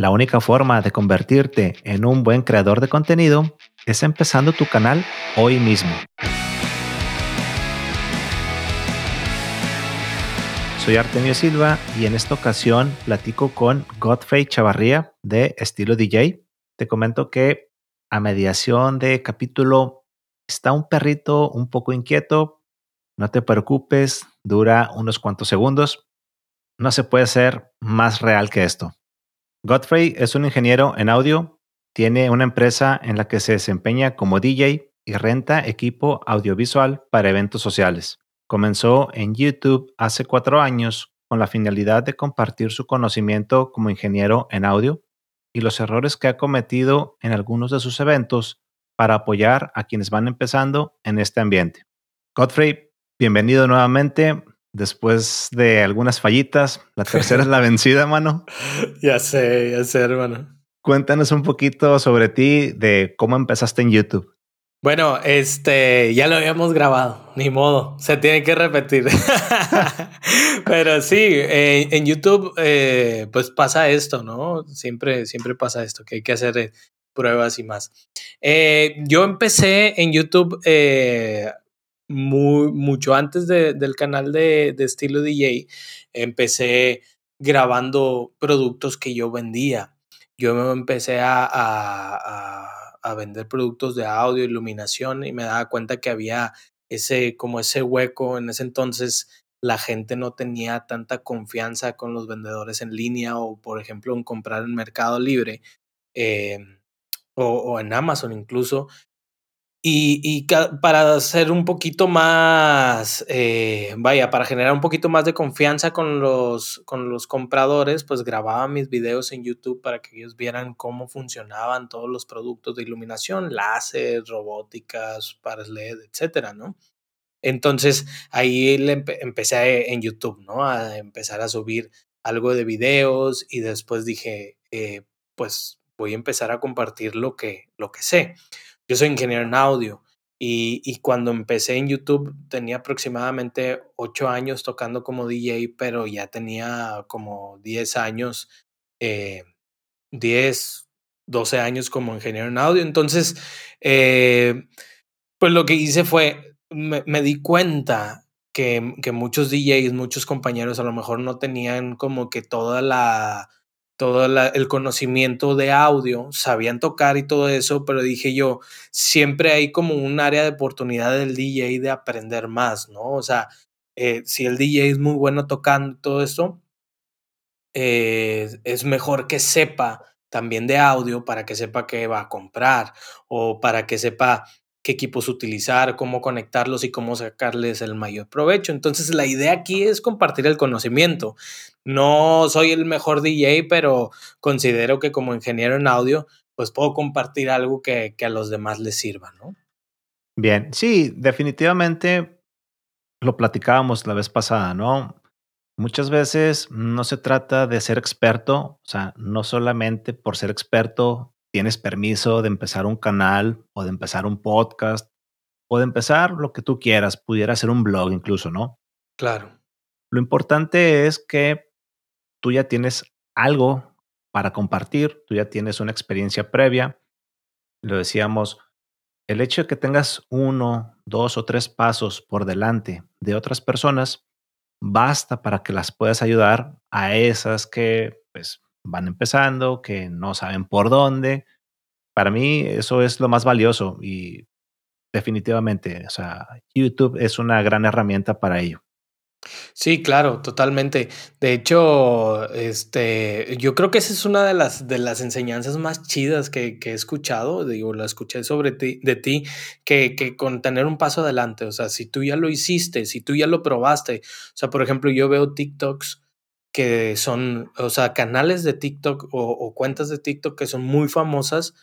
La única forma de convertirte en un buen creador de contenido es empezando tu canal hoy mismo. Soy Artemio Silva y en esta ocasión platico con Godfrey Chavarría de Estilo DJ. Te comento que a mediación de capítulo está un perrito un poco inquieto. No te preocupes, dura unos cuantos segundos. No se puede ser más real que esto. Godfrey es un ingeniero en audio, tiene una empresa en la que se desempeña como DJ y renta equipo audiovisual para eventos sociales. Comenzó en YouTube hace cuatro años con la finalidad de compartir su conocimiento como ingeniero en audio y los errores que ha cometido en algunos de sus eventos para apoyar a quienes van empezando en este ambiente. Godfrey, bienvenido nuevamente después de algunas fallitas. La tercera es la vencida, mano. Ya sé, ya sé, hermano. Cuéntanos un poquito sobre ti, de cómo empezaste en YouTube. Bueno, este, ya lo habíamos grabado, ni modo, se tiene que repetir. Pero sí, eh, en YouTube, eh, pues pasa esto, ¿no? Siempre, siempre pasa esto, que hay que hacer eh, pruebas y más. yo empecé en YouTube muy, mucho antes del canal de, estilo DJ. Empecé grabando productos que yo vendía. Yo empecé a a vender productos de audio, iluminación y me daba cuenta que había ese, como ese hueco. En ese entonces la gente no tenía tanta confianza con los vendedores en línea o, por ejemplo, en comprar en Mercado Libre em, o, o, en Amazon incluso. Y, y, para hacer un poquito más, eh, vaya, para generar un poquito más de confianza con los, con los compradores, pues grababa mis videos en YouTube para que ellos vieran cómo funcionaban todos los productos de iluminación, láser, robóticas, pares LED, etcétera, ¿no? Entonces ahí le empecé en YouTube, ¿no? A empezar a subir algo de videos y después dije, eh, pues voy a empezar a compartir lo que, lo que sé. Yo soy ingeniero en audio y, y, cuando empecé en YouTube tenía aproximadamente 8 años tocando como DJ, pero ya tenía como 10 años, eh, 10, 12 años como ingeniero en audio. Entonces, eh, pues lo que hice fue, me, me di cuenta que, que, muchos DJs, muchos compañeros a lo mejor no tenían como que toda la todo el conocimiento de audio, sabían tocar y todo eso, pero dije yo, siempre hay como un área de oportunidad del DJ de aprender más, ¿no? O sea, eh, si el DJ es muy bueno tocando todo esto, eh, es mejor que sepa también de audio para que sepa qué va a comprar o para que sepa qué equipos utilizar, cómo conectarlos y cómo sacarles el mayor provecho. Entonces la idea aquí es compartir el conocimiento. No soy el mejor DJ, pero considero que como ingeniero en audio, pues puedo compartir algo que, a los demás les sirva, ¿no? Bien, sí, definitivamente lo platicábamos la vez pasada, ¿no? Muchas veces no se trata de ser experto, o sea, no solamente por ser experto tienes permiso de empezar un canal o de empezar un podcast o de empezar lo que tú quieras, pudiera ser un blog incluso, ¿no? Claro. Lo importante es que tú ya tienes algo para compartir, tú ya tienes una experiencia previa. Lo decíamos, el hecho de que tengas uno, dos o tres pasos por delante de otras personas basta para que las puedas ayudar a esas que pues van empezando, que no saben por dónde. Para mí eso es lo más valioso y definitivamente, o sea, YouTube es una gran herramienta para ello. Sí, claro, totalmente. De hecho, este, yo creo que esa es una de las, de las enseñanzas más chidas que, que he escuchado. Digo, la escuché sobre ti, de ti, que, que con tener un paso adelante. O sea, si tú ya lo hiciste, si tú ya lo probaste. O sea, por ejemplo, yo veo TikToks que son, o sea, canales de TikTok o, cuentas de TikTok que son muy famosas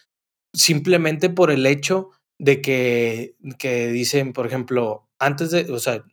simplemente por el hecho de que, que dicen, por ejemplo, antes de, o sea,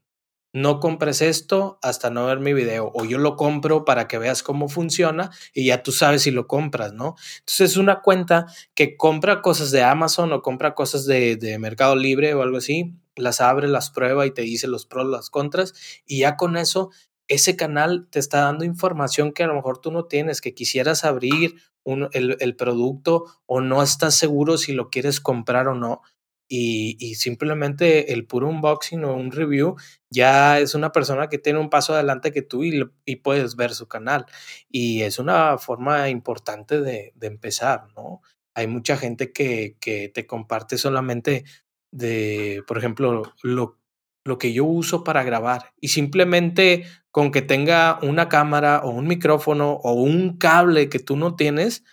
no compres esto hasta no ver mi video o yo lo compro para que veas cómo funciona y ya tú sabes si lo compras, ¿no? Entonces es una cuenta que compra cosas de Amazon o compra cosas de, de Mercado Libre o algo así, las abre, las prueba y te dice los pros, las contras y ya con eso ese canal te está dando información que a lo mejor tú no tienes, que quisieras abrir el, producto o no estás seguro si lo quieres comprar o no. Y, simplemente el puro unboxing o un review ya es una persona que tiene un paso adelante que tú y, y puedes ver su canal. Y es una forma importante de, de empezar, ¿no? Hay mucha gente que, que, te comparte solamente de, por ejemplo, lo, lo que yo uso para grabar. Y simplemente con que tenga una cámara o un micrófono o un cable que tú no tienes,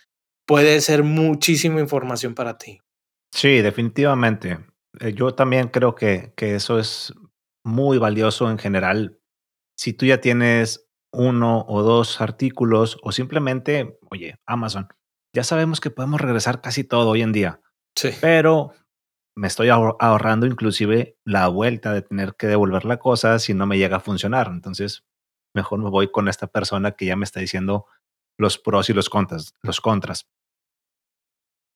puede ser muchísima información para ti. Sí, definitivamente. Eh, yo también creo que, que eso es muy valioso en general. Si tú ya tienes uno o dos artículos o simplemente, oye, Amazon, ya sabemos que podemos regresar casi todo hoy en día. Sí. Pero me estoy ahorrando inclusive la vuelta de tener que devolver la cosa si no me llega a funcionar. Entonces, mejor me voy con esta persona que ya me está diciendo los pros y los contras. Los contras.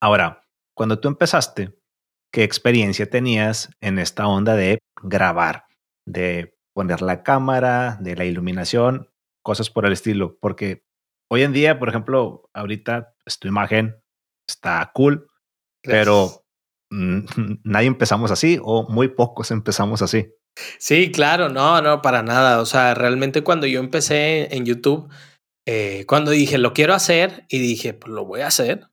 Ahora, cuando tú empezaste, ¿qué experiencia tenías en esta onda de grabar, de poner la cámara, de la iluminación, cosas por el estilo? Porque hoy en día, por ejemplo, ahorita pues, tu imagen está cool, pero nadie empezamos así o muy pocos empezamos así. Sí, claro, no, no, para nada. O sea, realmente cuando yo empecé en YouTube, eh, cuando dije, lo quiero hacer y dije, pues lo voy a hacer,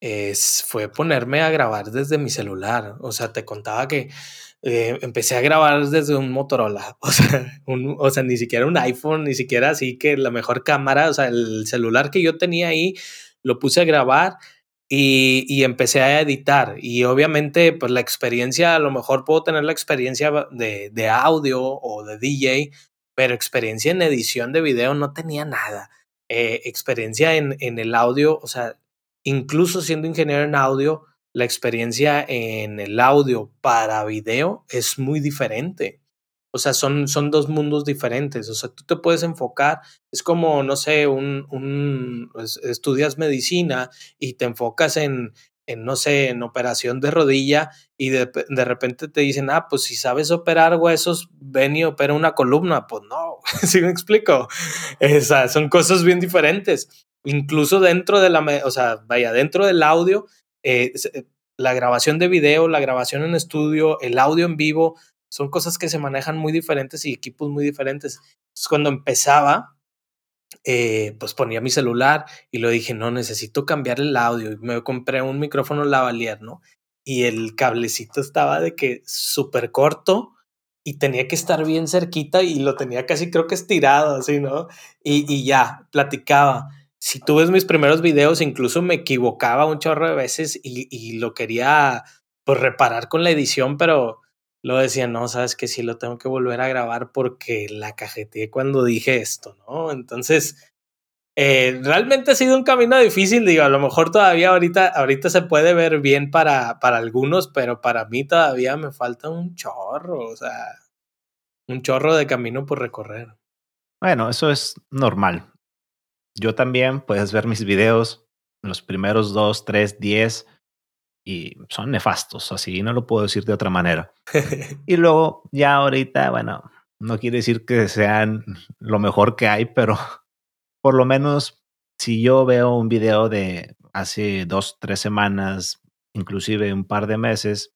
es, fue ponerme a grabar desde mi celular. O sea, te contaba que eh, empecé a grabar desde un Motorola. O sea, o sea, ni siquiera un iPhone, ni siquiera así que la mejor cámara. O sea, el celular que yo tenía ahí lo puse a grabar y, y, empecé a editar. Y obviamente, pues la experiencia, a lo mejor puedo tener la experiencia de, de audio o de DJ, pero experiencia en edición de video no tenía nada. Eh, experiencia en, en el audio, o sea, incluso siendo ingeniero en audio, la experiencia en el audio para video es muy diferente. O sea, son, son dos mundos diferentes. O sea, tú te puedes enfocar, es como, no sé, un, un estudias medicina y te enfocas en, en, no sé, en operación de rodilla y de, de, repente te dicen, ah, pues si sabes operar huesos, ven y opera una columna. Pues no, ¿sí me explico? O son cosas bien diferentes. Incluso dentro de la, o sea, vaya, dentro del audio, eh, la grabación de video, la grabación en estudio, el audio en vivo, son cosas que se manejan muy diferentes y equipos muy diferentes. Entonces, cuando empezaba, eh, pues ponía mi celular y lo dije, no, necesito cambiar el audio. Y me compré un micrófono lavalier, ¿no? Y el cablecito estaba de que súper corto y tenía que estar bien cerquita y lo tenía casi creo que estirado, así, ¿no? Y, y ya, platicaba. Si tú ves mis primeros videos, incluso me equivocaba un chorro de veces y, y lo quería pues reparar con la edición, pero lo decía, no, sabes que sí lo tengo que volver a grabar porque la cajeteé cuando dije esto, ¿no? Entonces, eh, realmente ha sido un camino difícil, digo, a lo mejor todavía ahorita, ahorita se puede ver bien para, para algunos, pero para mí todavía me falta un chorro, o sea, un chorro de camino por recorrer. Bueno, eso es normal. Yo también puedes ver mis videos, los primeros dos, tres, diez, y son nefastos, así no lo puedo decir de otra manera. y luego ya ahorita, bueno, no quiere decir que sean lo mejor que hay, pero por lo menos si yo veo un video de hace dos, tres semanas, inclusive un par de meses,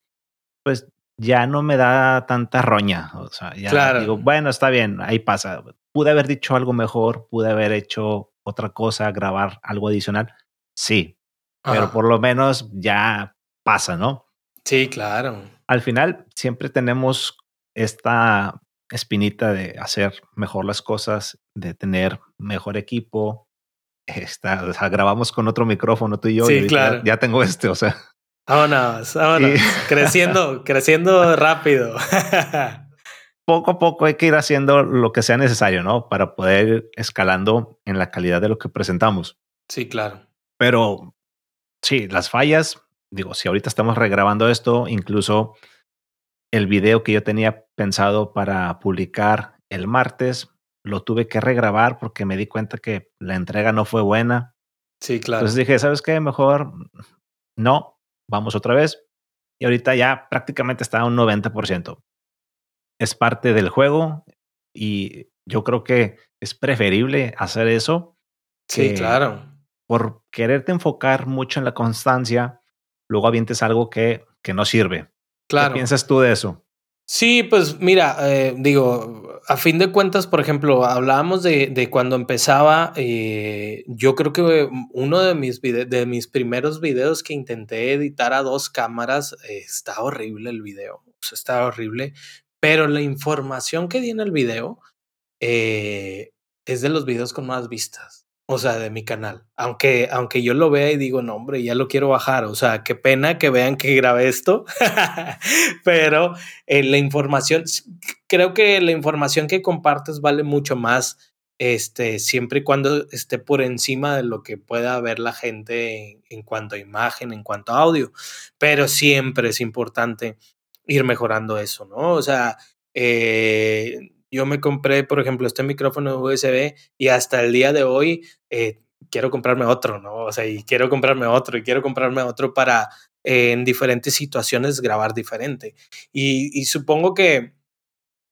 pues ya no me da tanta roña. O sea, ya digo, bueno, está bien, ahí pasa. Pude haber dicho algo mejor, pude haber hecho otra cosa, grabar algo adicional. Sí, pero por lo menos ya pasa, ¿no? Sí, claro. Al final siempre tenemos esta espinita de hacer mejor las cosas, de tener mejor equipo. O sea, grabamos con otro micrófono tú y yo. Sí, y claro. Ya, tengo este, o sea. Vámonos, vámonos. creciendo, creciendo rápido. poco a poco hay que ir haciendo lo que sea necesario, ¿no? Para poder ir escalando en la calidad de lo que presentamos. Sí, claro. Pero sí, las fallas digo, si ahorita estamos regrabando esto, incluso el video que yo tenía pensado para publicar el martes, lo tuve que regrabar porque me di cuenta que la entrega no fue buena. Sí, claro. Entonces dije, ¿sabes qué? Mejor no, vamos otra vez. Y ahorita ya prácticamente está a un 90%. Es parte del juego y yo creo que es preferible hacer eso. Sí, claro. por quererte enfocar mucho en la constancia, luego avientes algo que, que no sirve. Claro. ¿Qué piensas tú de eso? Sí, pues mira, eh, digo, a fin de cuentas, por ejemplo, hablábamos de, de cuando empezaba, eh, yo creo que uno de mis, de mis primeros videos que intenté editar a dos cámaras, eh, está horrible el video, o sea, está horrible, pero la información que di en el video es de los videos con más vistas o sea, de mi canal. Aunque, aunque yo lo vea y digo, no, hombre, ya lo quiero bajar. O sea, qué pena que vean que grabé esto. Pero eh, la información, creo que la información que compartes vale mucho más, este, siempre y cuando esté por encima de lo que pueda ver la gente en, en cuanto a imagen, en cuanto a audio. Pero siempre es importante ir mejorando eso, ¿no? O sea, eh, yo me compré, por ejemplo, este micrófono USB y hasta el día de hoy eh, quiero comprarme otro, ¿no? O sea, y quiero comprarme otro y quiero comprarme otro para eh, en diferentes situaciones grabar diferente. Y, y, supongo que,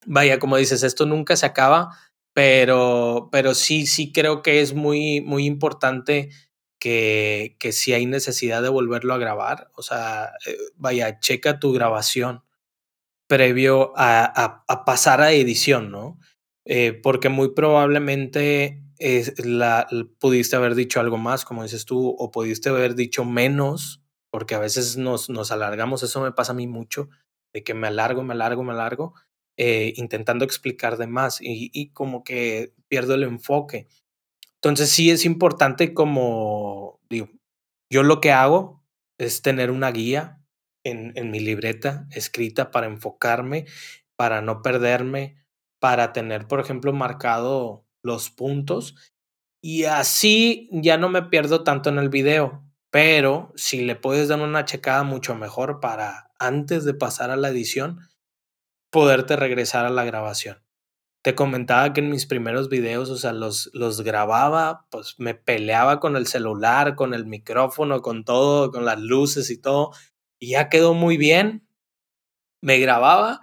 vaya, como dices, esto nunca se acaba, pero, pero sí, sí creo que es muy, muy importante que, que si hay necesidad de volverlo a grabar, o sea, eh, vaya, checa tu grabación previo a, a, pasar a edición, ¿no? Eh, porque muy probablemente es la, pudiste haber dicho algo más, como dices tú, o pudiste haber dicho menos, porque a veces nos, nos alargamos, eso me pasa a mí mucho, de que me alargo, me alargo, me alargo, eh, intentando explicar de más y, y como que pierdo el enfoque. Entonces sí es importante como, digo, yo lo que hago es tener una guía en, mi libreta escrita para enfocarme, para no perderme, para tener, por ejemplo, marcado los puntos. Y así ya no me pierdo tanto en el video. Pero si le puedes dar una checada mucho mejor para antes de pasar a la edición, poderte regresar a la grabación. Te comentaba que en mis primeros videos, o sea, los, los grababa, pues me peleaba con el celular, con el micrófono, con todo, con las luces y todo y ya quedó muy bien. Me grababa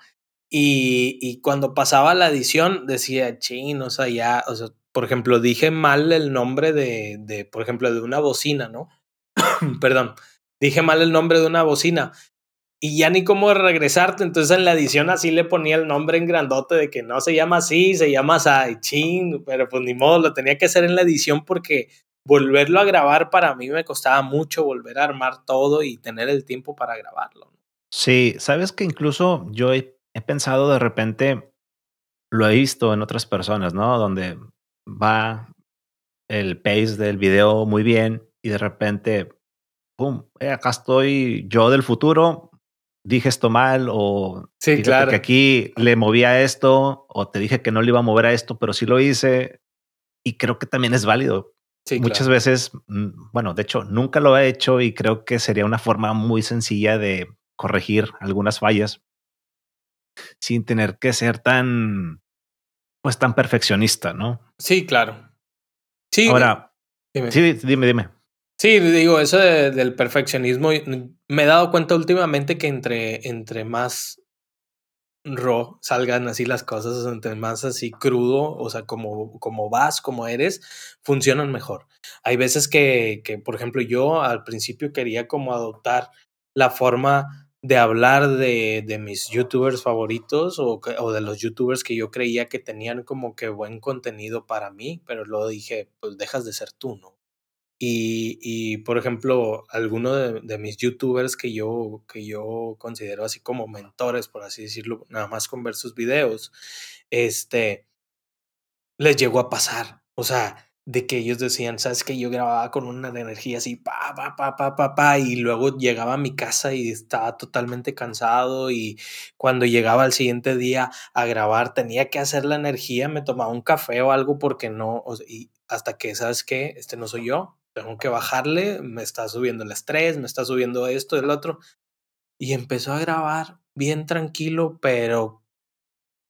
y, y cuando pasaba la edición decía, ching, o sea, ya, o sea, por ejemplo, dije mal el nombre de, de por ejemplo, de una bocina, ¿no? Perdón, dije mal el nombre de una bocina y ya ni cómo regresarte. Entonces en la edición así le ponía el nombre en grandote de que no se llama así, se llama ching, pero pues ni modo, lo tenía que hacer en la edición porque volverlo a grabar para mí me costaba mucho volver a armar todo y tener el tiempo para grabarlo. Sí, sabes que incluso yo he, pensado de repente, lo he visto en otras personas, ¿no? Donde va el pace del video muy bien y de repente, ¡pum! Eh, acá estoy yo del futuro, dije esto mal o sí, claro. que aquí le movía esto o te dije que no le iba a mover a esto, pero sí lo hice. Y creo que también es válido Muchas veces, mm, bueno, de hecho, nunca lo he hecho y creo que sería una forma muy sencilla de corregir algunas fallas sin tener que ser tan, pues tan perfeccionista, ¿no? Sí, claro. Sí. Ahora, dime. sí, dime, dime. Sí, digo, eso del perfeccionismo, me he dado cuenta últimamente que entre, entre más raw salgan así las cosas, entre más así crudo, o sea, como, como vas, como eres, funcionan mejor. Hay veces que, que, por ejemplo, yo al principio quería como adoptar la forma de hablar de, de mis youtubers favoritos o, o, de los youtubers que yo creía que tenían como que buen contenido para mí, pero luego dije, pues dejas de ser tú, ¿no? Y, y, por ejemplo, alguno de, de, mis youtubers que yo, que yo considero así como mentores, por así decirlo, nada más con ver sus videos, este, les llegó a pasar. O sea, de que ellos decían, sabes que yo grababa con una energía así, pa, pa, pa, pa, pa, pa, y luego llegaba a mi casa y estaba totalmente cansado y cuando llegaba al siguiente día a grabar tenía que hacer la energía, me tomaba un café o algo porque no, y hasta que, ¿sabes qué? Este no soy yo, tengo que bajarle, me está subiendo el estrés, me está subiendo esto, el otro. Y empezó a grabar bien tranquilo, pero,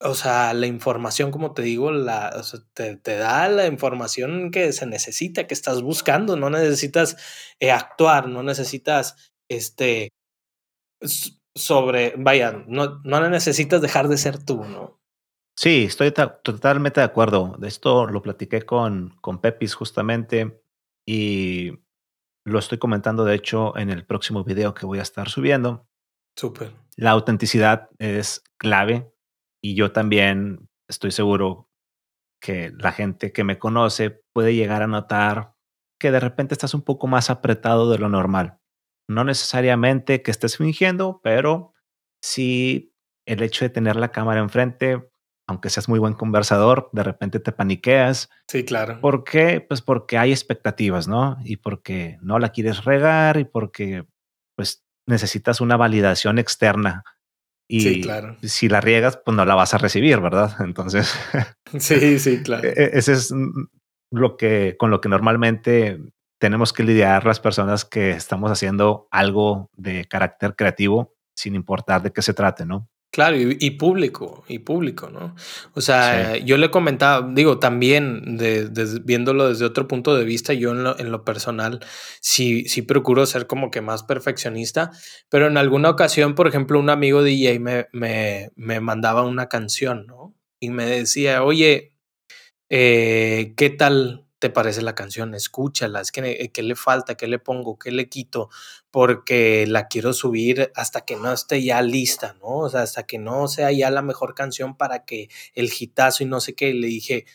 o sea, la información, como te digo, la, te, te, da la información que se necesita, que estás buscando, no necesitas eh, actuar, no necesitas, este, sobre, vaya, no, no necesitas dejar de ser tú, ¿no? Sí, estoy totalmente de acuerdo. De esto lo platiqué con, con Pepis justamente y lo estoy comentando de hecho en el próximo video que voy a estar subiendo. Súper. La autenticidad es clave y yo también estoy seguro que la gente que me conoce puede llegar a notar que de repente estás un poco más apretado de lo normal. No necesariamente que estés fingiendo, pero sí el hecho de tener la cámara enfrente, aunque seas muy buen conversador, de repente te paniqueas. Sí, claro. ¿Por qué? Pues porque hay expectativas, ¿no? Y porque no la quieres regar y porque pues necesitas una validación externa. Y sí, claro. si la riegas, pues no la vas a recibir, ¿verdad? Entonces. sí, sí, claro. E-, ese es lo que, con lo que normalmente tenemos que lidiar las personas que estamos haciendo algo de carácter creativo, sin importar de qué se trate, ¿no? Claro, y, público, y público, ¿no? O sea, yo le comentaba, digo, también de, viéndolo desde otro punto de vista, yo en lo, en lo, personal sí, sí procuro ser como que más perfeccionista, pero en alguna ocasión, por ejemplo, un amigo DJ me, me, me mandaba una canción, ¿no? Y me decía, oye, eh, ¿qué tal te parece la canción? Escúchala, es que eh, ¿qué le falta? ¿Qué le pongo? ¿Qué le quito? Porque la quiero subir hasta que no esté ya lista, ¿no? O sea, hasta que no sea ya la mejor canción para que el hitazo y no sé qué. le dije,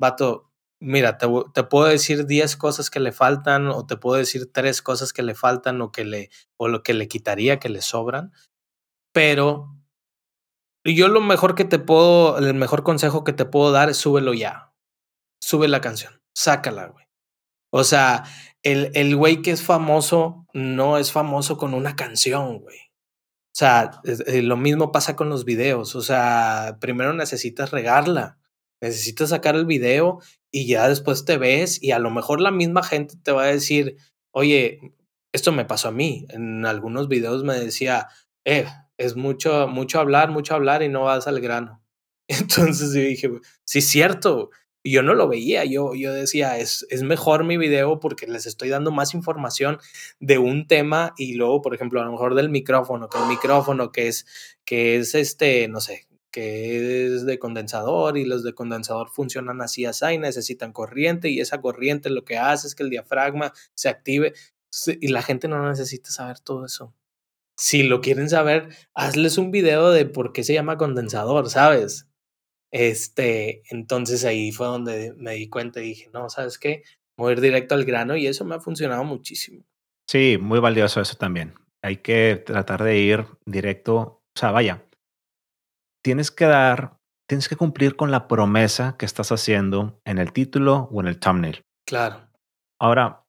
vato, mira, te, te puedo decir 10 cosas que le faltan o te puedo decir tres cosas que le faltan o que le o lo que le quitaría, que le sobran, pero yo lo mejor que te puedo, el mejor consejo que te puedo dar es súbelo ya sube la canción, sácala, güey. O sea, el, el güey que es famoso no es famoso con una canción, güey. O sea, eh, lo mismo pasa con los videos. O sea, primero necesitas regarla, necesitas sacar el video y ya después te ves y a lo mejor la misma gente te va a decir, oye, esto me pasó a mí. En algunos videos me decía, eh, es mucho, mucho hablar, mucho hablar y no vas al grano. Entonces yo dije, sí, cierto. Yo no lo veía, yo, yo decía, es, es mejor mi video porque les estoy dando más información de un tema y luego, por ejemplo, a lo mejor del micrófono, que el micrófono que es, que es este, no sé, que es de condensador y los de condensador funcionan así, así, necesitan corriente y esa corriente lo que hace es que el diafragma se active y la gente no necesita saber todo eso. Si lo quieren saber, hazles un video de por qué se llama condensador, ¿sabes? Este, entonces ahí fue donde me di cuenta y dije, no, ¿sabes qué? Voy a ir directo al grano y eso me ha funcionado muchísimo. Sí, muy valioso eso también. Hay que tratar de ir directo, o sea, vaya, tienes que dar, tienes que cumplir con la promesa que estás haciendo en el título o en el thumbnail. Claro. Ahora,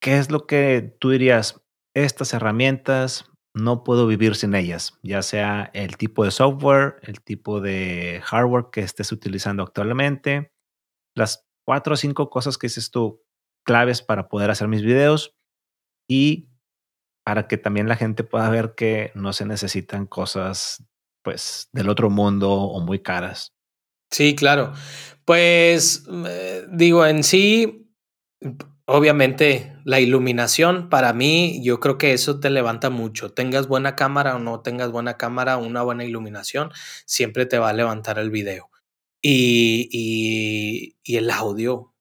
¿qué es lo que tú dirías? Estas herramientas no puedo vivir sin ellas, ya sea el tipo de software, el tipo de hardware que estés utilizando actualmente, las cuatro o cinco cosas que dices tú claves para poder hacer mis videos y para que también la gente pueda ver que no se necesitan cosas pues del otro mundo o muy caras. Sí, claro. Pues eh, digo, en sí, Obviamente, la iluminación, para mí, yo creo que eso te levanta mucho. Tengas buena cámara o no tengas buena cámara, una buena iluminación, siempre te va a levantar el video. Y, y, y el audio.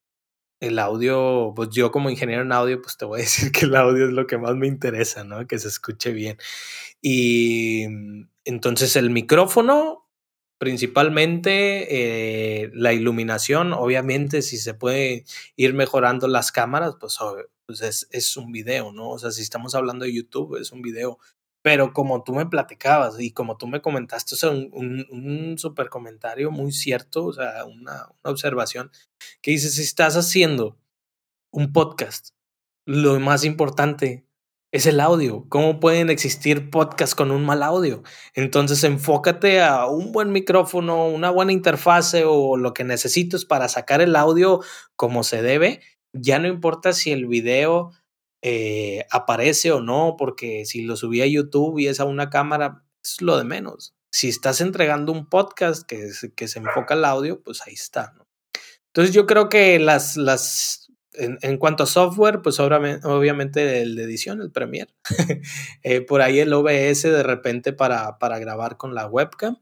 El audio, pues yo como ingeniero en audio, pues te voy a decir que el audio es lo que más me interesa, ¿no? Que se escuche bien. Y entonces el micrófono, Principalmente eh, la iluminación, obviamente si se puede ir mejorando las cámaras, pues, pues es, es, un video, ¿no? O sea, si estamos hablando de YouTube, es un video. Pero como tú me platicabas y como tú me comentaste, o sea, un, un, super comentario muy cierto, o sea, una, una observación que dice, si estás haciendo un podcast, lo más importante es el audio. ¿Cómo pueden existir podcasts con un mal audio? Entonces enfócate a un buen micrófono, una buena interfase o lo que necesites para sacar el audio como se debe. Ya no importa si el video eh, aparece o no, porque si lo subí a YouTube y es a una cámara, es lo de menos. Si estás entregando un podcast que, que se enfoca al audio, pues ahí está. Entonces yo creo que las, las en, cuanto a software, pues obviamente, el de edición, el Premiere. Eh, por ahí el OBS de repente para, para grabar con la webcam.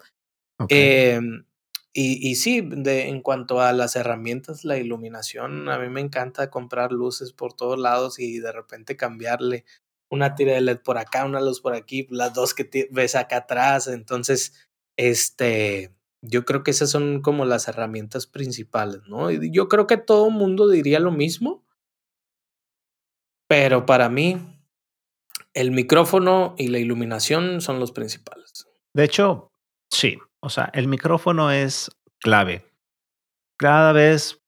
Em, Y, y sí, de, en cuanto a las herramientas, la iluminación, a mí me encanta comprar luces por todos lados y de repente cambiarle una tira de LED por acá, una luz por aquí, las dos que ves acá atrás. Entonces, este, yo creo que esas son como las herramientas principales, ¿no? Yo creo que todo mundo diría lo mismo, pero para mí, el micrófono y la iluminación son los principales. De hecho, sí. O sea, el micrófono es clave. Cada vez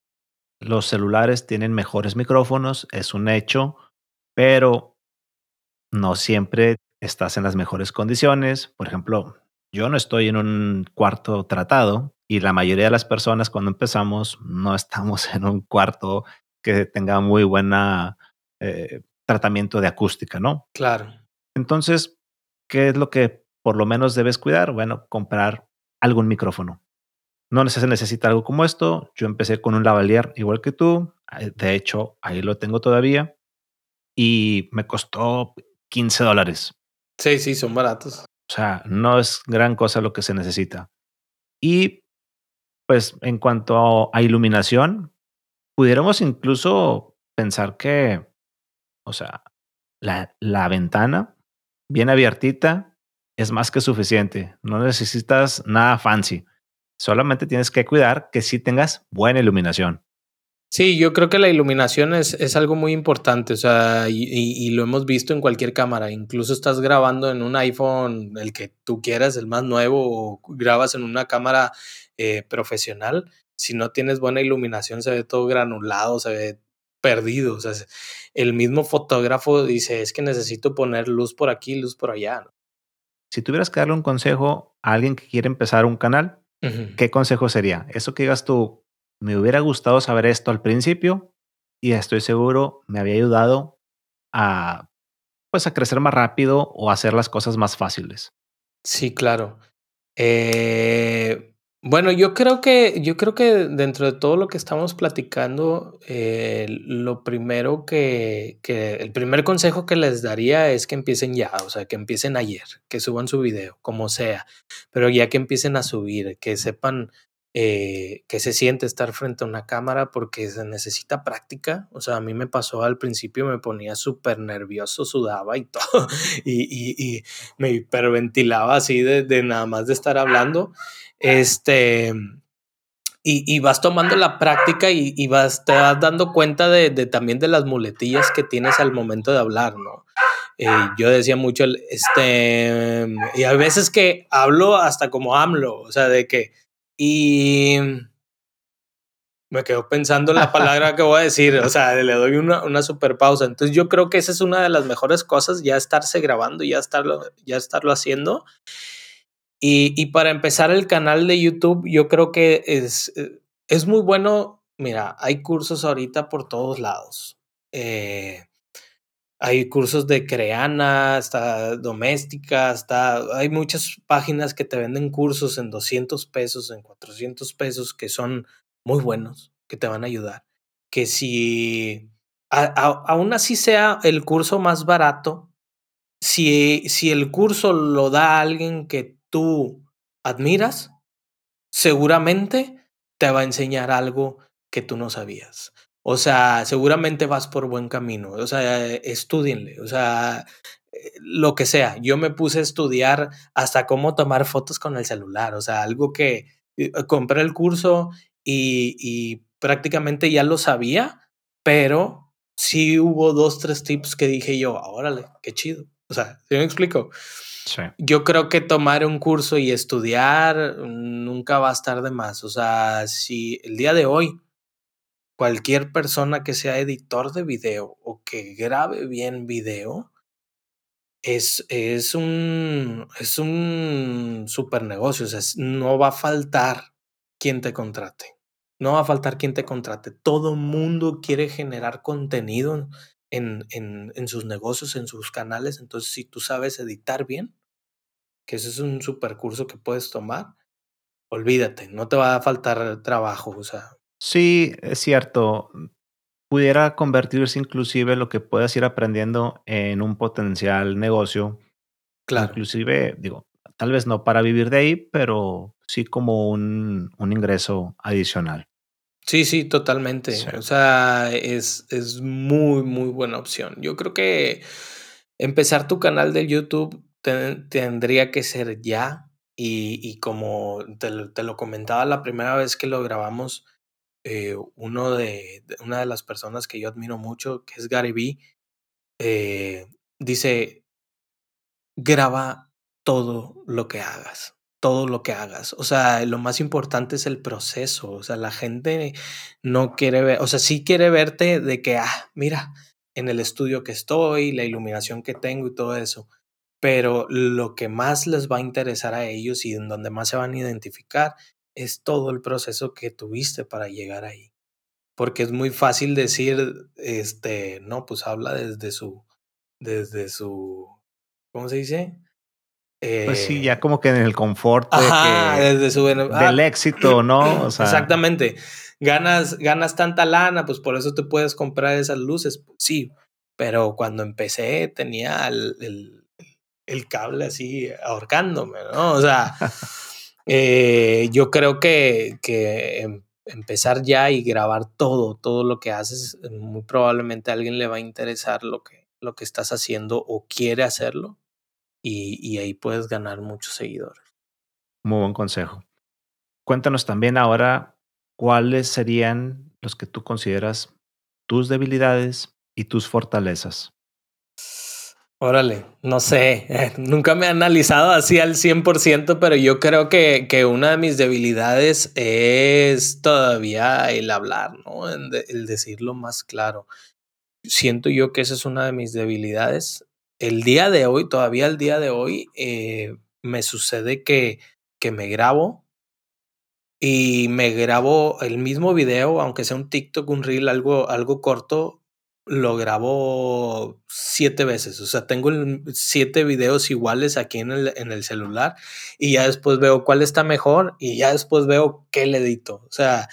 los celulares tienen mejores micrófonos, es un hecho, pero no siempre estás en las mejores condiciones. Por ejemplo, yo no estoy en un cuarto tratado y la mayoría de las personas cuando empezamos no estamos en un cuarto que tenga muy buena eh, tratamiento de acústica, ¿no? Claro. Entonces, ¿qué es lo que por lo menos debes cuidar? Bueno, comprar algún micrófono. No se necesita algo como esto. Yo empecé con un lavalier igual que tú. Eh, de hecho, ahí lo tengo todavía. Y me costó 15 dólares. Sí, sí, son baratos. O sea, no es gran cosa lo que se necesita. Y pues en cuanto a iluminación, pudiéramos incluso pensar que, o sea, la, la ventana bien abiertita es más que suficiente. No necesitas nada fancy. Solamente tienes que cuidar que sí tengas buena iluminación. Sí, yo creo que la iluminación es, es algo muy importante, o sea, y, y, lo hemos visto en cualquier cámara. Incluso estás grabando en un iPhone, el que tú quieras, el más nuevo, o grabas en una cámara eh, profesional. Si no tienes buena iluminación, se ve todo granulado, se ve perdido. O sea, el mismo fotógrafo dice, es que necesito poner luz por aquí, luz por allá. Si tuvieras que darle un consejo a alguien que quiere empezar un canal, ¿qué consejo sería? Eso que digas tú, me hubiera gustado saber esto al principio y estoy seguro me había ayudado a, pues, a crecer más rápido o a hacer las cosas más fáciles. Sí, claro. Eh, bueno, yo creo que, yo creo que dentro de todo lo que estamos platicando, eh, lo primero que, que, el primer consejo que les daría es que empiecen ya, o sea, que empiecen ayer, que suban su video, como sea, pero ya que empiecen a subir, que sepan eh, que se siente estar frente a una cámara porque se necesita práctica. O sea, a mí me pasó al principio, me ponía súper nervioso, sudaba y todo, y, y, y, me hiperventilaba así de, de nada más de estar hablando. Este, y, y, vas tomando la práctica y, y, vas, te vas dando cuenta de, de, también de las muletillas que tienes al momento de hablar, ¿no? Eh, yo decía mucho, este, y a veces que hablo hasta como AMLO, o sea, de que, y me quedo pensando en la palabra que voy a decir, o sea, le doy una, una super pausa. Entonces yo creo que esa es una de las mejores cosas, ya estarse grabando, ya estarlo, ya estarlo haciendo. Y, y, para empezar el canal de YouTube, yo creo que es, eh, es muy bueno. Mira, hay cursos ahorita por todos lados. Eh, hay cursos de Creana, hasta doméstica, hasta hay muchas páginas que te venden cursos en 200 pesos, en 400 pesos, que son muy buenos, que te van a ayudar. Que si aún así sea el curso más barato, si, si el curso lo da alguien que tú admiras, seguramente te va a enseñar algo que tú no sabías. O sea, seguramente vas por buen camino. O sea, estudienle. O sea, eh, lo que sea. Yo me puse a estudiar hasta cómo tomar fotos con el celular. O sea, algo que eh, compré el curso y, y prácticamente ya lo sabía, pero sí hubo dos, tres tips que dije yo, órale, qué chido. O sea, ¿sí me explico? Sí. Yo creo que tomar un curso y estudiar nunca va a estar de más. O sea, si el día de hoy cualquier persona que sea editor de video o que grabe bien video es, es un es un super negocio. O sea, no va a faltar quien te contrate. No va a faltar quien te contrate. Todo mundo quiere generar contenido en, en, en, sus negocios, en sus canales. Entonces, si tú sabes editar bien, que ese es un super curso que puedes tomar, olvídate, no te va a faltar trabajo. O sea. Sí, es cierto. Pudiera convertirse inclusive lo que puedas ir aprendiendo en un potencial negocio. Claro. Inclusive, digo, tal vez no para vivir de ahí, pero sí como un, un ingreso adicional. Sí, sí, totalmente. O sea, es, es muy, muy buena opción. Yo creo que empezar tu canal de YouTube tendría que ser ya. Y, y como te, te, lo comentaba la primera vez que lo grabamos, eh, uno de, una de las personas que yo admiro mucho, que es Gary Vee, eh, dice, graba todo lo que hagas todo lo que hagas. O sea, lo más importante es el proceso. O sea, la gente no quiere ver, o sea, sí quiere verte de que, ah, mira, en el estudio que estoy, la iluminación que tengo y todo eso. Pero lo que más les va a interesar a ellos y en donde más se van a identificar es todo el proceso que tuviste para llegar ahí. Porque es muy fácil decir, este, no, pues habla desde su, desde su, ¿cómo se dice? pues sí, ya eh, como que en el confort desde su, del ah, éxito, ¿no? Exactamente. Ganas, ganas tanta lana, pues por eso te puedes comprar esas luces. Sí, pero cuando empecé tenía el, el, cable así ahorcándome, ¿no? O sea, eh, yo creo que, que em, empezar ya y grabar todo, todo lo que haces, muy probablemente a alguien le va a interesar lo que, lo que estás haciendo o quiere hacerlo y, ahí puedes ganar muchos seguidores. Muy buen consejo. Cuéntanos también ahora cuáles serían los que tú consideras tus debilidades y tus fortalezas. Órale, no sé, nunca me he analizado así al 100%, pero yo creo que, que una de mis debilidades es todavía el hablar, ¿no? El decirlo más claro. Siento yo que esa es una de mis debilidades el día de hoy, todavía el día de hoy, eh, me sucede que, que me grabo y me grabo el mismo video, aunque sea un TikTok, un reel, algo, algo corto, lo grabo siete veces. O sea, tengo siete videos iguales aquí en el, en el celular y ya después veo cuál está mejor y ya después veo qué le edito. O sea,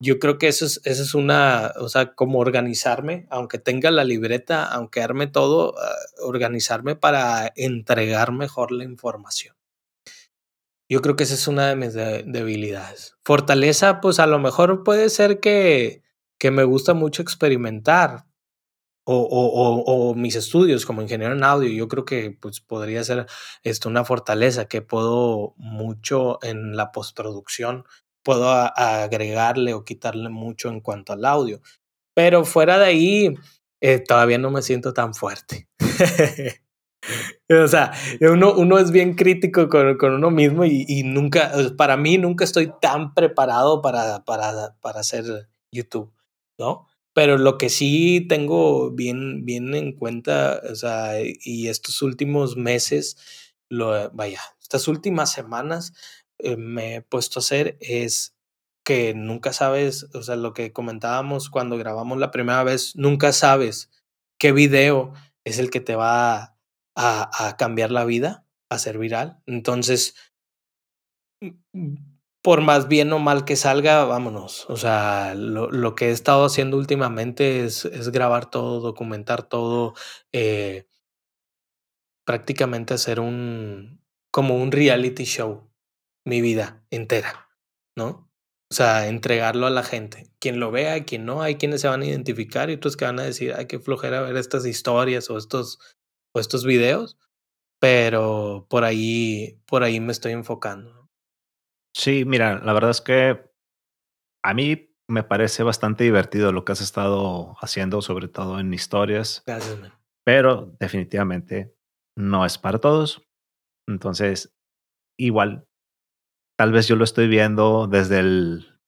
yo creo que eso es, eso es una, o sea, como organizarme, aunque tenga la libreta, aunque arme todo, ah, organizarme para entregar mejor la información. Yo creo que esa es una de mis debilidades. Fortaleza, pues a lo mejor puede ser que, que me gusta mucho experimentar o, o, o, mis estudios como ingeniero en audio. Yo creo que pues, podría ser esto una fortaleza que puedo mucho en la postproducción puedo agregarle o quitarle mucho en cuanto al audio. Pero fuera de ahí, eh, todavía no me siento tan fuerte. o sea, uno, uno es bien crítico con, con uno mismo y, y, nunca, para mí nunca estoy tan preparado para, para, para hacer YouTube, ¿no? Pero lo que sí tengo bien, bien en cuenta, o sea, y estos últimos meses, lo, vaya, estas últimas semanas, eh, me he puesto a hacer es que nunca sabes, o sea, lo que comentábamos cuando grabamos la primera vez, nunca sabes qué video es el que te va a, a cambiar la vida, a ser viral. Entonces, mm, por más bien o mal que salga, vámonos. O sea, lo, lo que he estado haciendo últimamente es, es grabar todo, documentar todo, eh, prácticamente hacer un, como un reality show mi vida entera, ¿no? O sea, entregarlo a la gente. Quien lo vea, quien no, hay quienes se van a identificar y otros que van a decir, hay que flojera ver estas historias o estos, o estos videos, pero por ahí, por ahí me estoy enfocando. Sí, mira, la verdad es que a mí me parece bastante divertido lo que has estado haciendo, sobre todo en historias. Gracias, man. Pero definitivamente no es para todos. Entonces, igual tal vez yo lo estoy viendo desde el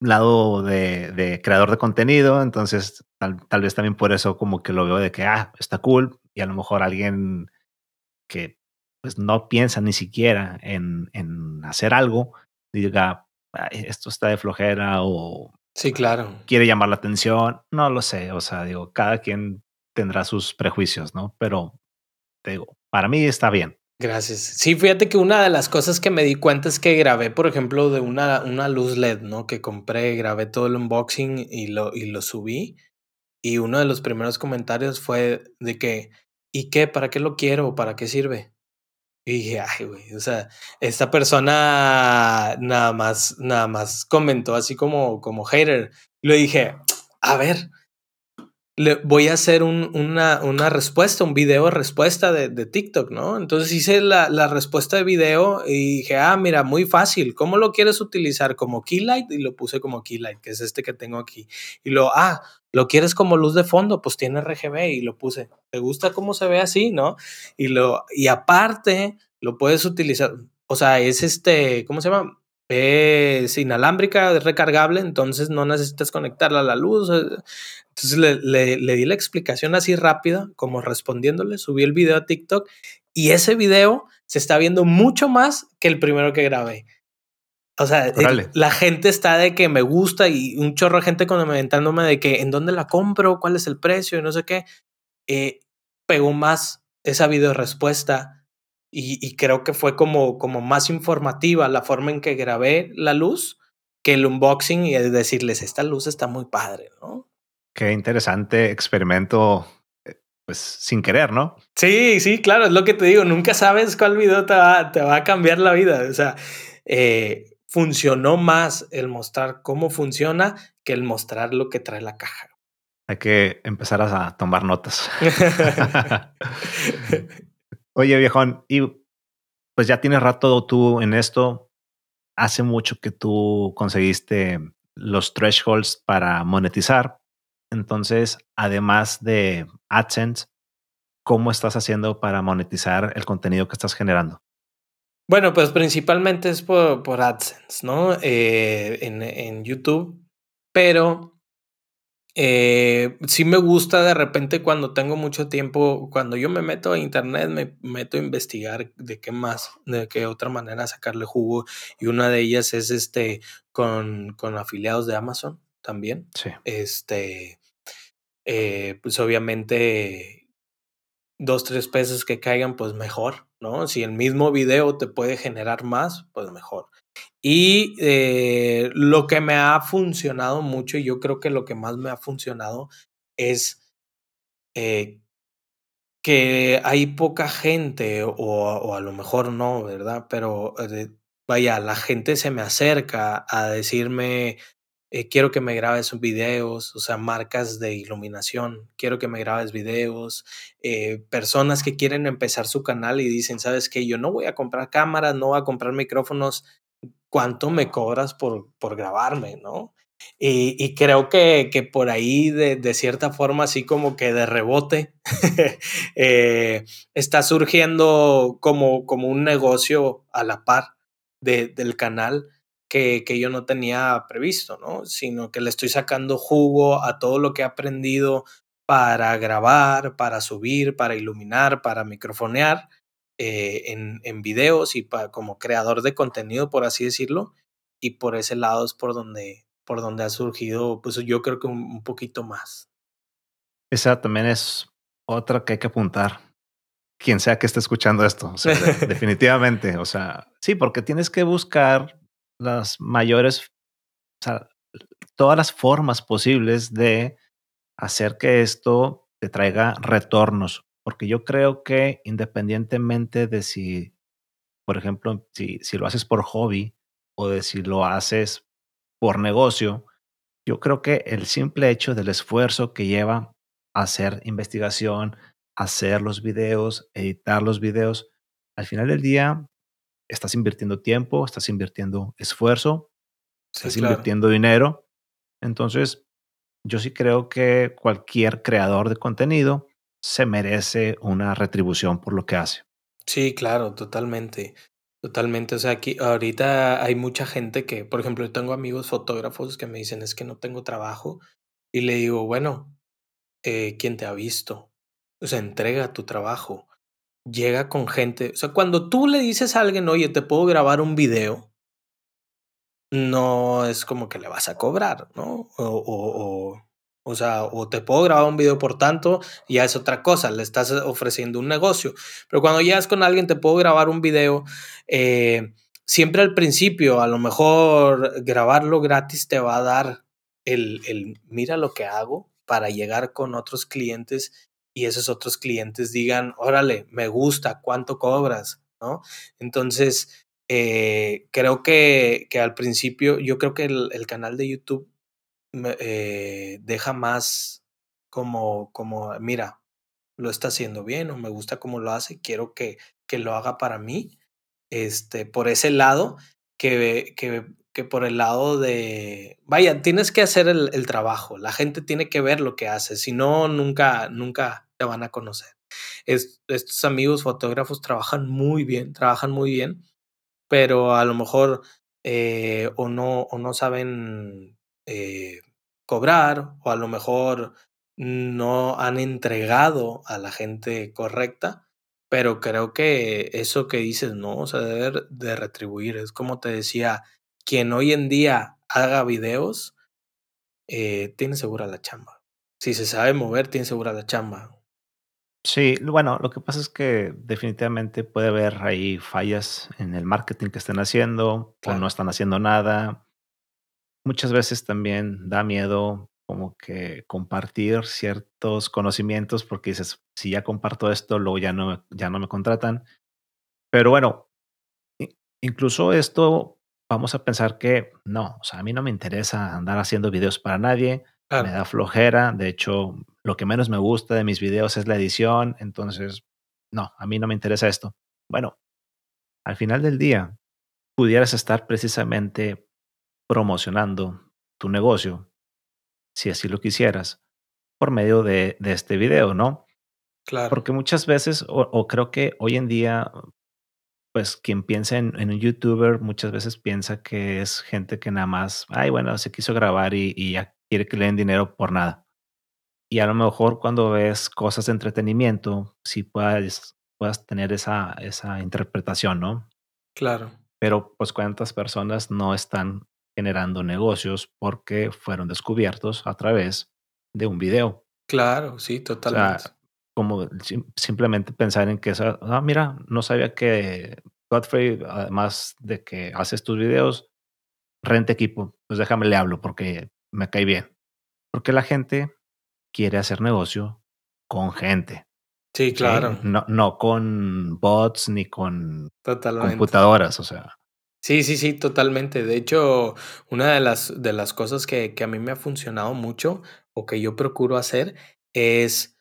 lado de, creador de contenido, entonces tal, vez también por eso como que lo veo de que, ah, está cool, y a lo mejor alguien que pues no piensa ni siquiera en, en hacer algo, diga, esto está de flojera o... Sí, claro. Quiere llamar la atención, no lo sé, o sea, digo, cada quien tendrá sus prejuicios, ¿no? Pero te digo, para mí está bien. Gracias. Sí, fíjate que una de las cosas que me di cuenta es que grabé, por ejemplo, de una, una luz LED, ¿no? Que compré, grabé todo el unboxing y lo, y lo subí. Y uno de los primeros comentarios fue de que, ¿y qué? ¿Para qué lo quiero? ¿Para qué sirve? Y dije, ay, güey, o sea, esta persona nada más, nada más comentó así como, como hater. Le dije, a ver, le voy a hacer un, una, una, respuesta, un video respuesta de, de TikTok, ¿no? Entonces hice la, la, respuesta de video y dije, ah, mira, muy fácil, ¿cómo lo quieres utilizar? Como keylight y lo puse como keylight, que es este que tengo aquí. Y lo, ah, ¿lo quieres como luz de fondo? Pues tiene RGB y lo puse. ¿Te gusta cómo se ve así, no? Y, lo, y aparte, lo puedes utilizar, o sea, es este, ¿cómo se llama? Es inalámbrica, es recargable, entonces no necesitas conectarla a la luz. Eh, entonces le, le, le, di la explicación así rápida, como respondiéndole, subí el video a TikTok y ese video se está viendo mucho más que el primero que grabé. O sea, el, la gente está de que me gusta y un chorro de gente comentándome de que en dónde la compro, cuál es el precio y no sé qué. Eh, pegó más esa video respuesta y, creo que fue como, como más informativa la forma en que grabé la luz que el unboxing y decirles, esta luz está muy padre, ¿no? Qué interesante experimento, eh, pues sin querer, ¿no? Sí, sí, claro, es lo que te digo, nunca sabes cuál video te va, te va a cambiar la vida, o sea, eh, funcionó más el mostrar cómo funciona que el mostrar lo que trae la caja. Hay que empezar a tomar notas. Oye, viejón, y pues ya tienes rato tú en esto. Hace mucho que tú conseguiste los thresholds para monetizar. Entonces, además de AdSense, ¿cómo estás haciendo para monetizar el contenido que estás generando? Bueno, pues principalmente es por, por AdSense, ¿no? Eh, en, en YouTube, pero eh, sí me gusta de repente cuando tengo mucho tiempo, cuando yo me meto a internet, me meto a investigar de qué más, de qué otra manera sacarle jugo. Y una de ellas es este con, con afiliados de Amazon también. Sí. Este, eh, pues obviamente dos, tres pesos que caigan, pues mejor, ¿no? Si el mismo video te puede generar más, pues mejor. Y eh, lo que me ha funcionado mucho, y yo creo que lo que más me ha funcionado es eh, que hay poca gente, o, o, a lo mejor no, ¿verdad? Pero eh, vaya, la gente se me acerca a decirme, quiero que me grabes videos, o sea, marcas de iluminación, quiero que me grabes videos, personas que quieren empezar su canal y dicen, sabes que yo no voy a comprar cámaras, no voy a comprar micrófonos, cuánto me cobras por, por grabarme, ¿no? Y, y creo que, que, por ahí, de, de, cierta forma, así como que de rebote, eh, está surgiendo como, como un negocio a la par de, del canal que, que, yo no tenía previsto, ¿no? Sino que le estoy sacando jugo a todo lo que he aprendido para grabar, para subir, para iluminar, para microfonear eh, en, en, videos y pa, como creador de contenido, por así decirlo. Y por ese lado es por donde, por donde ha surgido, pues yo creo que un, un poquito más. Esa también es otra que hay que apuntar. Quien sea que esté escuchando esto, o sea, definitivamente, o sea, sí, porque tienes que buscar las mayores, o sea, todas las formas posibles de hacer que esto te traiga retornos porque yo creo que independientemente de si, por ejemplo, si, si lo haces por hobby o de si lo haces por negocio, yo creo que el simple hecho del esfuerzo que lleva hacer investigación, hacer los videos, editar los videos, al final del día estás invirtiendo tiempo, estás invirtiendo esfuerzo, estás sí, claro. invirtiendo dinero. Entonces, yo sí creo que cualquier creador de contenido se merece una retribución por lo que hace. Sí, claro, totalmente. Totalmente. O sea, aquí ahorita hay mucha gente que, por ejemplo, yo tengo amigos fotógrafos que me dicen es que no tengo trabajo. Y le digo, bueno, eh, ¿quién te ha visto? O sea, entrega tu trabajo. Llega con gente. O sea, cuando tú le dices a alguien, oye, te puedo grabar un video, no es como que le vas a cobrar, ¿no? O, o sea, o te puedo grabar un video por tanto, ya es otra cosa, le estás ofreciendo un negocio. Pero cuando llegas con alguien, te puedo grabar un video, eh, siempre al principio, a lo mejor grabarlo gratis te va a dar el, el, mira lo que hago para llegar con otros clientes y esos otros clientes digan, órale, me gusta, ¿cuánto cobras? ¿no? Entonces, eh, creo que, que, al principio, yo creo que el, el canal de YouTube eh, deja más como, como, mira, lo está haciendo bien o me gusta cómo lo hace, quiero que, que lo haga para mí, este, por ese lado, que, que, que por el lado de, vaya, tienes que hacer el, trabajo, la gente tiene que ver lo que haces, si no, nunca, nunca te van a conocer. Es, estos amigos fotógrafos trabajan muy bien, trabajan muy bien, pero a lo mejor eh, o, no, o no saben eh, cobrar o a lo mejor no han entregado a la gente correcta, pero creo que eso que dices, no, o sea, debe de retribuir. Es como te decía, quien hoy en día haga videos, eh, tiene segura la chamba. Si se sabe mover, tiene segura la chamba. Sí, bueno, lo que pasa es que definitivamente puede haber ahí fallas en el marketing que estén haciendo claro. o no están haciendo nada. Muchas veces también da miedo como que compartir ciertos conocimientos porque dices, si ya comparto esto, luego ya no, ya no me contratan. Pero bueno, incluso esto, vamos a pensar que no, o sea, a mí no me interesa andar haciendo videos para nadie, claro. me da flojera, de hecho, lo que menos me gusta de mis videos es la edición, entonces, no, a mí no me interesa esto. Bueno, al final del día, pudieras estar precisamente promocionando tu negocio si así lo quisieras, por medio de, de este video, ¿no? Claro. Porque muchas veces, o, o, creo que hoy en día, pues quien piensa en, en, un youtuber muchas veces piensa que es gente que nada más, ay, bueno, se quiso grabar y, y ya quiere que le den dinero por nada. Y a lo mejor cuando ves cosas de entretenimiento, sí puedas, puedas tener esa, esa interpretación, ¿no? Claro. Pero pues cuántas personas no están generando negocios porque fueron descubiertos a través de un video. Claro, sí, totalmente. O sea, como sim simplemente pensar en que, esa, ah, mira, no sabía que Godfrey, además de que haces tus videos, renta equipo. Pues déjame le hablo porque me cae bien. Porque la gente quiere hacer negocio con gente. Sí, claro. ¿sí? No, no con bots ni con Totalmente. computadoras, o sea. Sí, sí, sí, totalmente. De hecho, una de las, de las cosas que, que a mí me ha funcionado mucho o que yo procuro hacer es,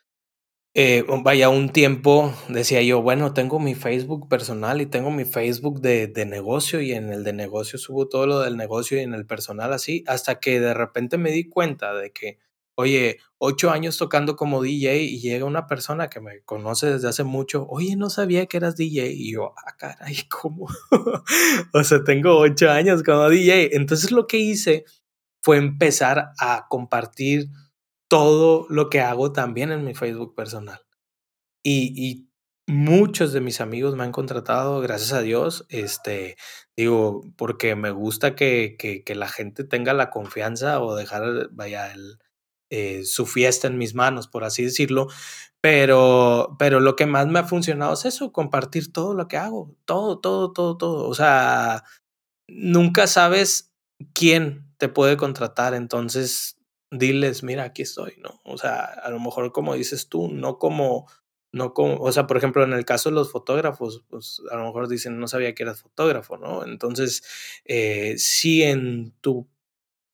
eh, vaya, un tiempo decía yo, bueno, tengo mi Facebook personal y tengo mi Facebook de, de negocio y en el de negocio subo todo lo del negocio y en el personal así, hasta que de repente me di cuenta de que oye, ocho años tocando como DJ y llega una persona que me conoce desde hace mucho, oye, no sabía que eras DJ. Y yo, ah, caray, ¿cómo? o sea, tengo ocho años como DJ. Entonces lo que hice fue empezar a compartir todo lo que hago también en mi Facebook personal. Y, y muchos de mis amigos me han contratado, gracias a Dios, este, digo, porque me gusta que, que, que la gente tenga la confianza o dejar, vaya, el, eh, su fiesta en mis manos, por así decirlo. Pero, pero lo que más me ha funcionado es eso, compartir todo lo que hago, todo, todo, todo, todo. O sea, nunca sabes quién te puede contratar, entonces diles, mira, aquí estoy, ¿no? O sea, a lo mejor como dices tú, no como, no como, o sea, por ejemplo, en el caso de los fotógrafos, pues a lo mejor dicen, no sabía que eras fotógrafo, ¿no? Entonces, eh, si en tu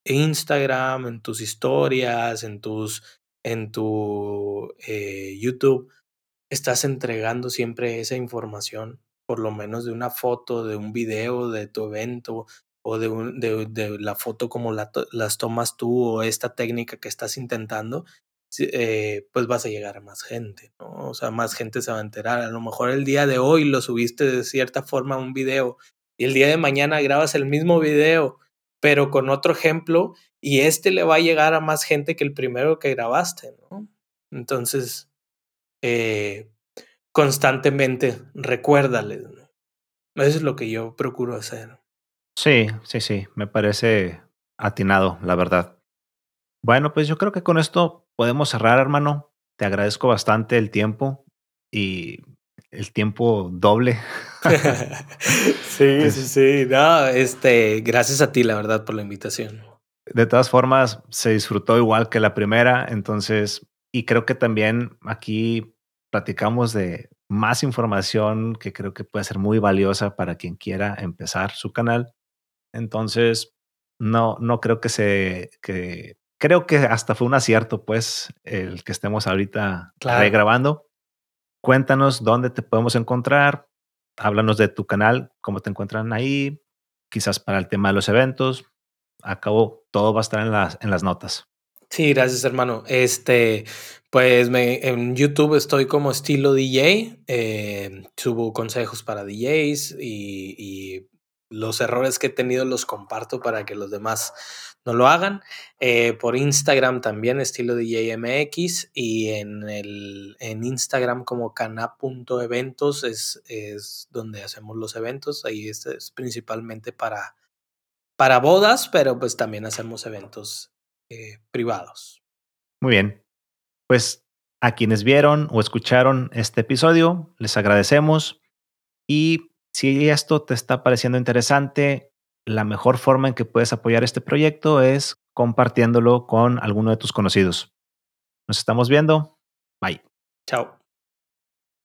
Instagram, en tus historias, en tus, en tu eh, YouTube, estás entregando siempre esa información, por lo menos de una foto, de un video, de tu evento o de, un, de, la foto como la, las tomas tú o esta técnica que estás intentando, eh, pues vas a llegar a más gente, ¿no? O sea, más gente se va a enterar. A lo mejor el día de hoy lo subiste de cierta forma a un video y el día de mañana grabas el mismo video pero con otro ejemplo y este le va a llegar a más gente que el primero que grabaste, ¿no? Entonces, eh, constantemente recuérdales, ¿no? Eso es lo que yo procuro hacer. Sí, sí, sí, me parece atinado, la verdad. Bueno, pues yo creo que con esto podemos cerrar, hermano. Te agradezco bastante el tiempo y el tiempo doble. sí, sí, sí. No, este, gracias a ti, la verdad, por la invitación. De todas formas, se disfrutó igual que la primera, entonces, y creo que también aquí platicamos de, más información que creo que puede ser muy valiosa para quien quiera empezar su canal. Entonces, no, no creo que se, que creo que hasta fue un acierto, pues, el que estemos ahorita grabando. Cuéntanos dónde te podemos encontrar. Háblanos de tu canal, cómo te encuentran ahí, quizás para el tema de los eventos. Acabo, todo va a estar en las, en las notas. Sí, gracias, hermano. Este, pues en YouTube estoy como estilo DJ. Eh, subo consejos para DJs y, y los errores que he tenido los comparto para que los demás no lo hagan. Eh, por Instagram también, estilo DJMX, y en, el, en Instagram como cana.eventos es, es donde hacemos los eventos. Ahí es, es, principalmente para, para bodas, pero pues también hacemos eventos eh, privados. Muy bien. Pues a quienes vieron o escucharon este episodio, les agradecemos y si esto te está pareciendo interesante, la mejor forma en que puedes apoyar este proyecto es compartiéndolo con alguno de tus conocidos. Nos estamos viendo. Bye. Chao.